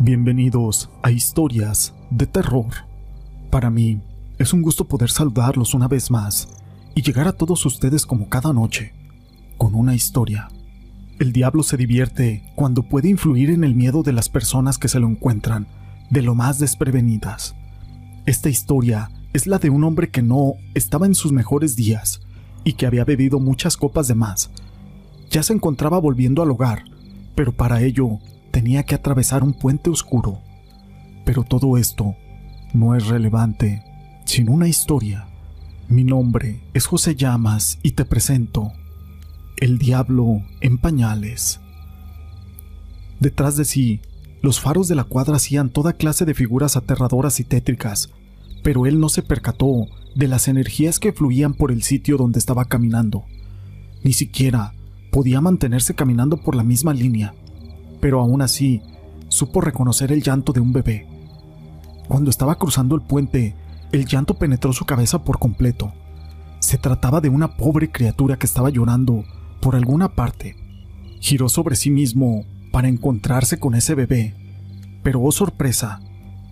Bienvenidos a Historias de Terror. Para mí es un gusto poder saludarlos una vez más y llegar a todos ustedes como cada noche, con una historia. El diablo se divierte cuando puede influir en el miedo de las personas que se lo encuentran, de lo más desprevenidas. Esta historia es la de un hombre que no estaba en sus mejores días y que había bebido muchas copas de más. Ya se encontraba volviendo al hogar, pero para ello tenía que atravesar un puente oscuro. Pero todo esto no es relevante sin una historia. Mi nombre es José Llamas y te presento El Diablo en Pañales. Detrás de sí, los faros de la cuadra hacían toda clase de figuras aterradoras y tétricas, pero él no se percató de las energías que fluían por el sitio donde estaba caminando. Ni siquiera podía mantenerse caminando por la misma línea pero aún así supo reconocer el llanto de un bebé. Cuando estaba cruzando el puente, el llanto penetró su cabeza por completo. Se trataba de una pobre criatura que estaba llorando por alguna parte. Giró sobre sí mismo para encontrarse con ese bebé. Pero oh sorpresa,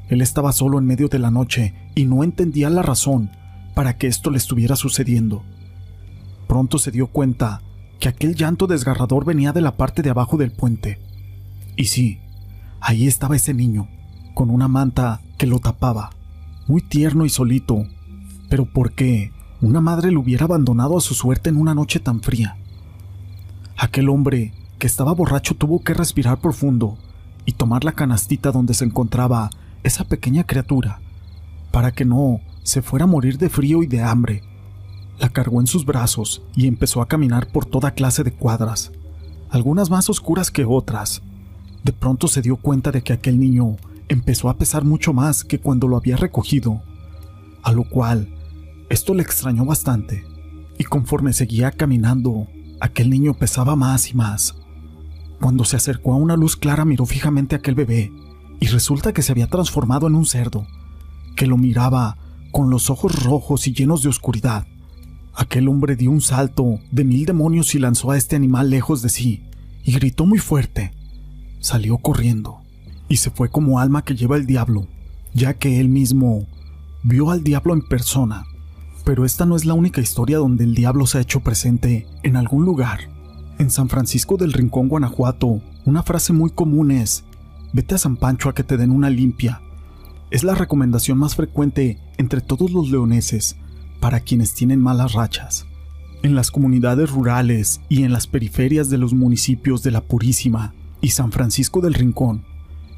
él estaba solo en medio de la noche y no entendía la razón para que esto le estuviera sucediendo. Pronto se dio cuenta que aquel llanto desgarrador venía de la parte de abajo del puente. Y sí, ahí estaba ese niño, con una manta que lo tapaba, muy tierno y solito. Pero ¿por qué una madre lo hubiera abandonado a su suerte en una noche tan fría? Aquel hombre que estaba borracho tuvo que respirar profundo y tomar la canastita donde se encontraba esa pequeña criatura, para que no se fuera a morir de frío y de hambre. La cargó en sus brazos y empezó a caminar por toda clase de cuadras, algunas más oscuras que otras, de pronto se dio cuenta de que aquel niño empezó a pesar mucho más que cuando lo había recogido, a lo cual esto le extrañó bastante, y conforme seguía caminando, aquel niño pesaba más y más. Cuando se acercó a una luz clara miró fijamente a aquel bebé, y resulta que se había transformado en un cerdo, que lo miraba con los ojos rojos y llenos de oscuridad. Aquel hombre dio un salto de mil demonios y lanzó a este animal lejos de sí, y gritó muy fuerte, salió corriendo y se fue como alma que lleva el diablo, ya que él mismo vio al diablo en persona. Pero esta no es la única historia donde el diablo se ha hecho presente en algún lugar. En San Francisco del Rincón, Guanajuato, una frase muy común es, vete a San Pancho a que te den una limpia. Es la recomendación más frecuente entre todos los leoneses para quienes tienen malas rachas. En las comunidades rurales y en las periferias de los municipios de La Purísima, y San Francisco del Rincón,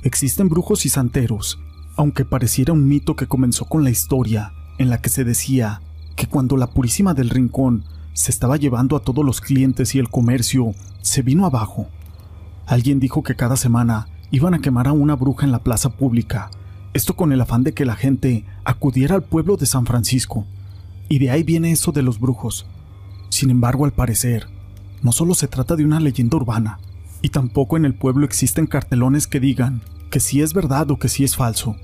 existen brujos y santeros, aunque pareciera un mito que comenzó con la historia en la que se decía que cuando la Purísima del Rincón se estaba llevando a todos los clientes y el comercio se vino abajo. Alguien dijo que cada semana iban a quemar a una bruja en la plaza pública, esto con el afán de que la gente acudiera al pueblo de San Francisco. Y de ahí viene eso de los brujos. Sin embargo, al parecer, no solo se trata de una leyenda urbana, y tampoco en el pueblo existen cartelones que digan que si es verdad o que si es falso.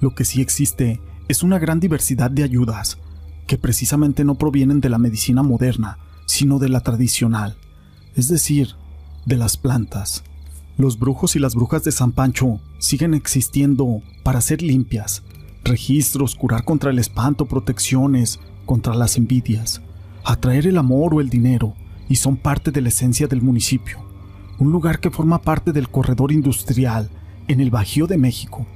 Lo que sí existe es una gran diversidad de ayudas, que precisamente no provienen de la medicina moderna, sino de la tradicional, es decir, de las plantas. Los brujos y las brujas de San Pancho siguen existiendo para ser limpias, registros, curar contra el espanto, protecciones, contra las envidias, atraer el amor o el dinero, y son parte de la esencia del municipio un lugar que forma parte del corredor industrial en el Bajío de México.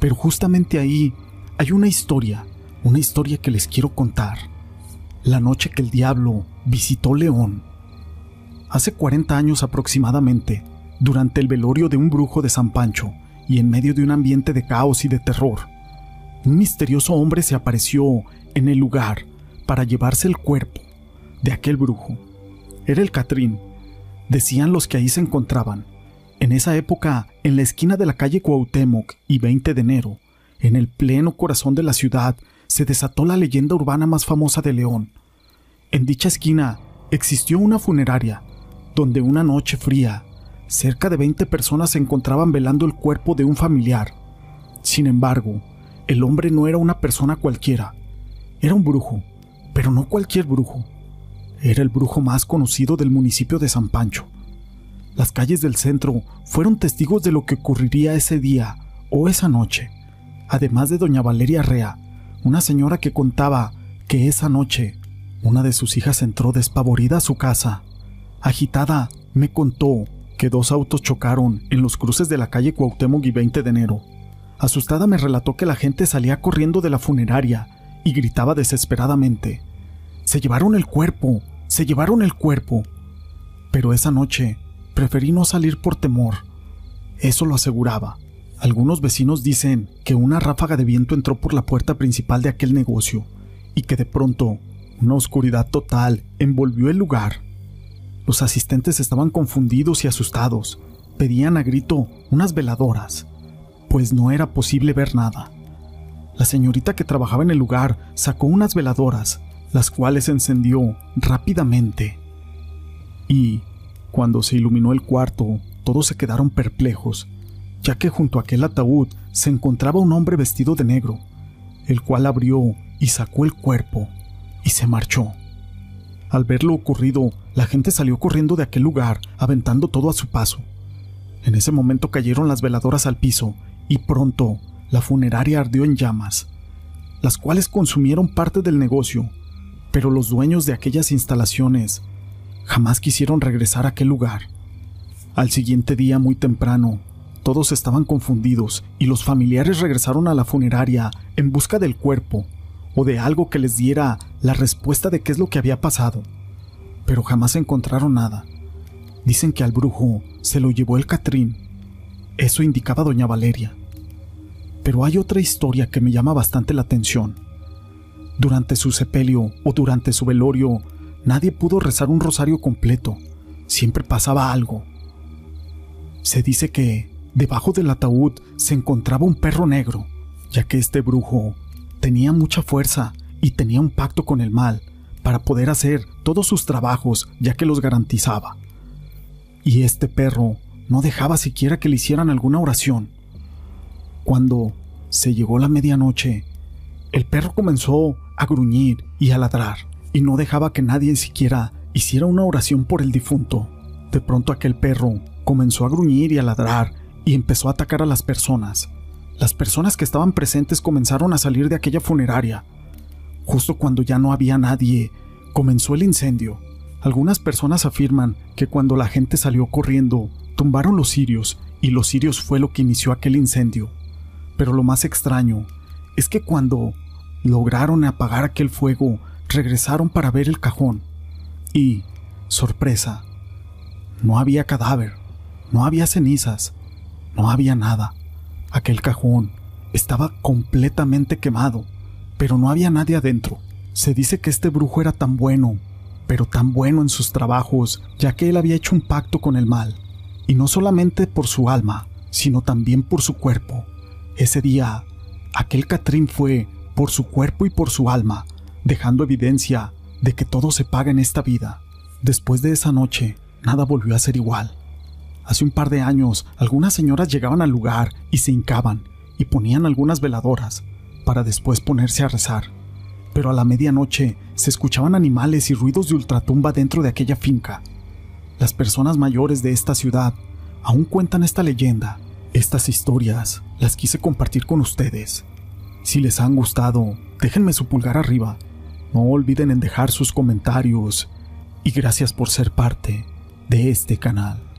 Pero justamente ahí hay una historia, una historia que les quiero contar. La noche que el diablo visitó León. Hace 40 años aproximadamente, durante el velorio de un brujo de San Pancho y en medio de un ambiente de caos y de terror, un misterioso hombre se apareció en el lugar para llevarse el cuerpo de aquel brujo. Era el Catrín, decían los que ahí se encontraban. En esa época, en la esquina de la calle Cuauhtémoc y 20 de enero, en el pleno corazón de la ciudad, se desató la leyenda urbana más famosa de León. En dicha esquina existió una funeraria, donde una noche fría, cerca de 20 personas se encontraban velando el cuerpo de un familiar. Sin embargo, el hombre no era una persona cualquiera, era un brujo, pero no cualquier brujo. Era el brujo más conocido del municipio de San Pancho. las calles del centro fueron testigos de lo que ocurriría ese día o esa noche, además de doña Valeria Rea, una señora que contaba que esa noche una de sus hijas entró despavorida a su casa. Agitada, me contó que dos autos chocaron en los cruces de la calle Cuauhtémoc y 20 de enero. Asustada me relató que la gente salía corriendo de la funeraria y gritaba desesperadamente. Se llevaron el cuerpo, se llevaron el cuerpo. Pero esa noche preferí no salir por temor. Eso lo aseguraba. Algunos vecinos dicen que una ráfaga de viento entró por la puerta principal de aquel negocio y que de pronto una oscuridad total envolvió el lugar. Los asistentes estaban confundidos y asustados. Pedían a grito unas veladoras, pues no era posible ver nada. La señorita que trabajaba en el lugar sacó unas veladoras, las cuales encendió rápidamente. Y, cuando se iluminó el cuarto, todos se quedaron perplejos, ya que junto a aquel ataúd se encontraba un hombre vestido de negro, el cual abrió y sacó el cuerpo y se marchó. Al ver lo ocurrido, la gente salió corriendo de aquel lugar, aventando todo a su paso. En ese momento cayeron las veladoras al piso y pronto la funeraria ardió en llamas, las cuales consumieron parte del negocio, pero los dueños de aquellas instalaciones jamás quisieron regresar a aquel lugar. Al siguiente día, muy temprano, todos estaban confundidos y los familiares regresaron a la funeraria en busca del cuerpo o de algo que les diera la respuesta de qué es lo que había pasado, pero jamás encontraron nada. Dicen que al brujo se lo llevó el Catrín. Eso indicaba doña Valeria. Pero hay otra historia que me llama bastante la atención. Durante su sepelio o durante su velorio, nadie pudo rezar un rosario completo. Siempre pasaba algo. Se dice que debajo del ataúd se encontraba un perro negro, ya que este brujo tenía mucha fuerza y tenía un pacto con el mal para poder hacer todos sus trabajos ya que los garantizaba. Y este perro no dejaba siquiera que le hicieran alguna oración. Cuando se llegó la medianoche, el perro comenzó a gruñir y a ladrar y no dejaba que nadie siquiera hiciera una oración por el difunto. De pronto aquel perro comenzó a gruñir y a ladrar y empezó a atacar a las personas. Las personas que estaban presentes comenzaron a salir de aquella funeraria. Justo cuando ya no había nadie, comenzó el incendio. Algunas personas afirman que cuando la gente salió corriendo, tumbaron los cirios y los cirios fue lo que inició aquel incendio. Pero lo más extraño es que cuando lograron apagar aquel fuego, regresaron para ver el cajón. Y, sorpresa, no había cadáver, no había cenizas, no había nada. Aquel cajón estaba completamente quemado, pero no había nadie adentro. Se dice que este brujo era tan bueno, pero tan bueno en sus trabajos, ya que él había hecho un pacto con el mal, y no solamente por su alma, sino también por su cuerpo. Ese día, aquel Catrín fue por su cuerpo y por su alma, dejando evidencia de que todo se paga en esta vida. Después de esa noche, nada volvió a ser igual. Hace un par de años, algunas señoras llegaban al lugar y se hincaban y ponían algunas veladoras para después ponerse a rezar. Pero a la medianoche se escuchaban animales y ruidos de ultratumba dentro de aquella finca. Las personas mayores de esta ciudad aún cuentan esta leyenda. Estas historias las quise compartir con ustedes. Si les han gustado, déjenme su pulgar arriba. No olviden en dejar sus comentarios y gracias por ser parte de este canal.